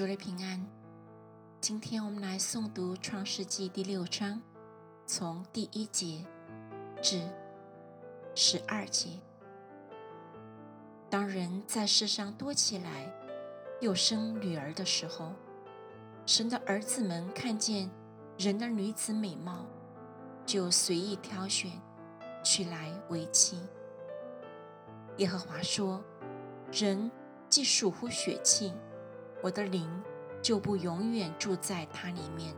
主日平安。今天我们来诵读《创世纪》第六章，从第一节至十二节。当人在世上多起来，又生女儿的时候，神的儿子们看见人的女子美貌，就随意挑选，娶来为妻。耶和华说：“人既属乎血气。”我的灵就不永远住在他里面。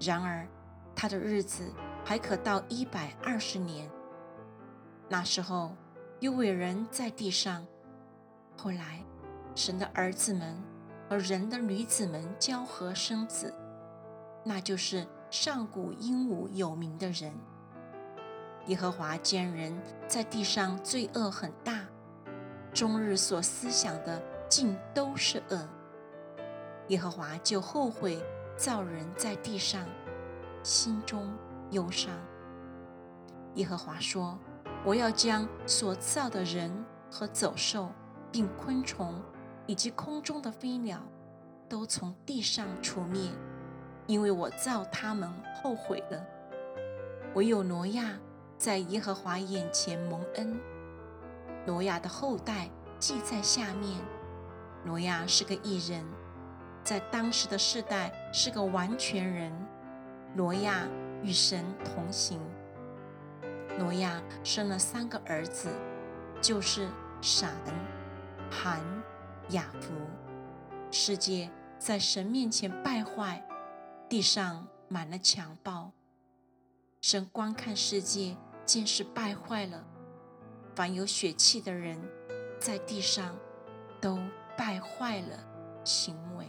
然而，他的日子还可到一百二十年。那时候，有伟人在地上。后来，神的儿子们和人的女子们交合生子，那就是上古英武有名的人。耶和华见人在地上罪恶很大，终日所思想的尽都是恶。耶和华就后悔造人在地上，心中忧伤。耶和华说：“我要将所造的人和走兽，并昆虫，以及空中的飞鸟，都从地上除灭，因为我造他们后悔了。唯有挪亚在耶和华眼前蒙恩。挪亚的后代记在下面。挪亚是个异人。”在当时的世代是个完全人，挪亚与神同行。挪亚生了三个儿子，就是闪、含、雅弗。世界在神面前败坏，地上满了强暴。神观看世界，见是败坏了，凡有血气的人，在地上都败坏了行为。